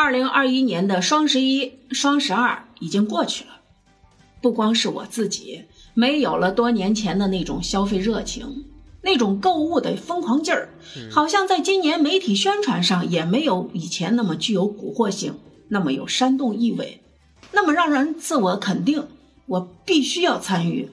二零二一年的双十一、双十二已经过去了，不光是我自己没有了多年前的那种消费热情，那种购物的疯狂劲儿，好像在今年媒体宣传上也没有以前那么具有蛊惑性，那么有煽动意味，那么让人自我肯定。我必须要参与。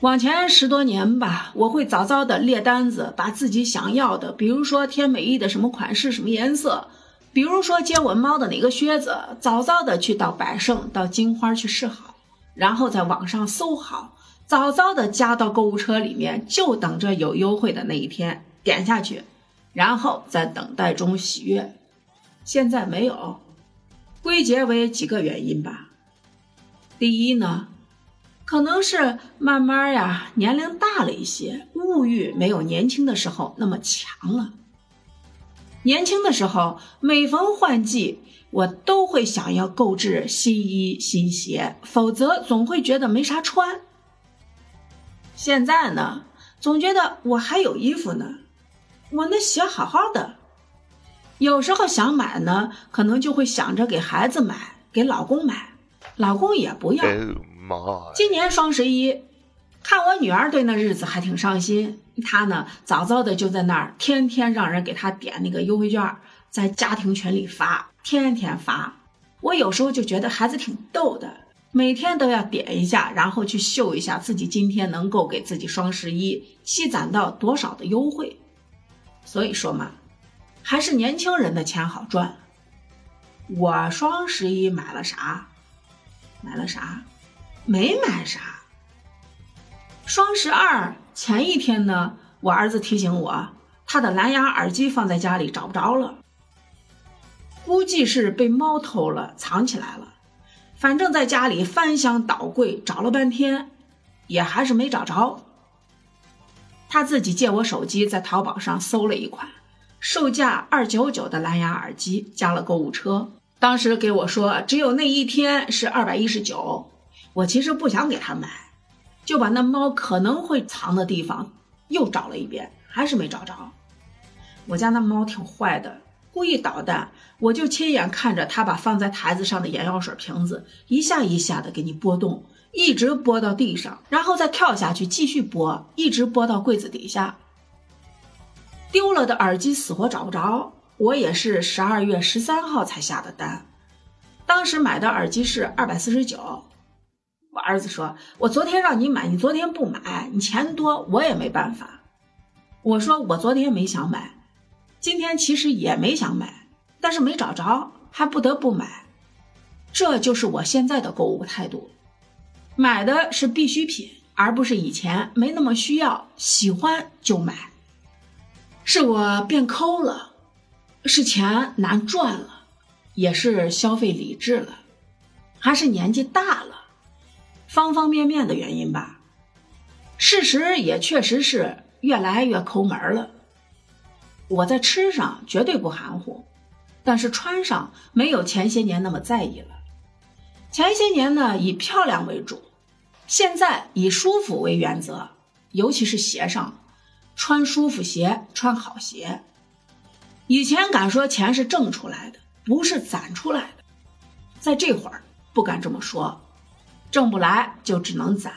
往前十多年吧，我会早早的列单子，把自己想要的，比如说天美意的什么款式、什么颜色，比如说接吻猫的哪个靴子，早早的去到百盛、到金花去试好，然后在网上搜好，早早的加到购物车里面，就等着有优惠的那一天点下去，然后在等待中喜悦。现在没有，归结为几个原因吧。第一呢。可能是慢慢呀，年龄大了一些，物欲没有年轻的时候那么强了。年轻的时候，每逢换季，我都会想要购置新衣新鞋，否则总会觉得没啥穿。现在呢，总觉得我还有衣服呢，我那鞋好好的。有时候想买呢，可能就会想着给孩子买，给老公买，老公也不要。今年双十一，看我女儿对那日子还挺上心，她呢早早的就在那儿，天天让人给她点那个优惠券，在家庭群里发，天天发。我有时候就觉得孩子挺逗的，每天都要点一下，然后去秀一下自己今天能够给自己双十一积攒到多少的优惠。所以说嘛，还是年轻人的钱好赚。我双十一买了啥？买了啥？没买啥。双十二前一天呢，我儿子提醒我，他的蓝牙耳机放在家里找不着了，估计是被猫偷了，藏起来了。反正在家里翻箱倒柜找了半天，也还是没找着。他自己借我手机在淘宝上搜了一款售价二九九的蓝牙耳机，加了购物车。当时给我说，只有那一天是二百一十九。我其实不想给他买，就把那猫可能会藏的地方又找了一遍，还是没找着。我家那猫挺坏的，故意捣蛋。我就亲眼看着它把放在台子上的眼药水瓶子一下一下的给你拨动，一直拨到地上，然后再跳下去继续拨，一直拨到柜子底下。丢了的耳机死活找不着，我也是十二月十三号才下的单，当时买的耳机是二百四十九。我儿子说：“我昨天让你买，你昨天不买，你钱多，我也没办法。”我说：“我昨天没想买，今天其实也没想买，但是没找着，还不得不买。这就是我现在的购物态度，买的是必需品，而不是以前没那么需要，喜欢就买。是我变抠了，是钱难赚了，也是消费理智了，还是年纪大了。”方方面面的原因吧，事实也确实是越来越抠门了。我在吃上绝对不含糊，但是穿上没有前些年那么在意了。前些年呢以漂亮为主，现在以舒服为原则，尤其是鞋上，穿舒服鞋，穿好鞋。以前敢说钱是挣出来的，不是攒出来的，在这会儿不敢这么说。挣不来就只能攒。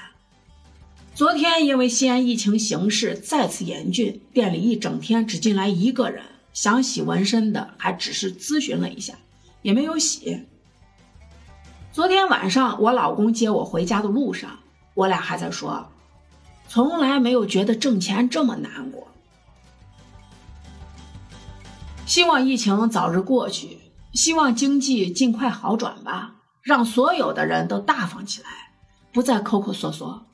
昨天因为西安疫情形势再次严峻，店里一整天只进来一个人，想洗纹身的还只是咨询了一下，也没有洗。昨天晚上我老公接我回家的路上，我俩还在说，从来没有觉得挣钱这么难过。希望疫情早日过去，希望经济尽快好转吧。让所有的人都大方起来，不再抠抠索索。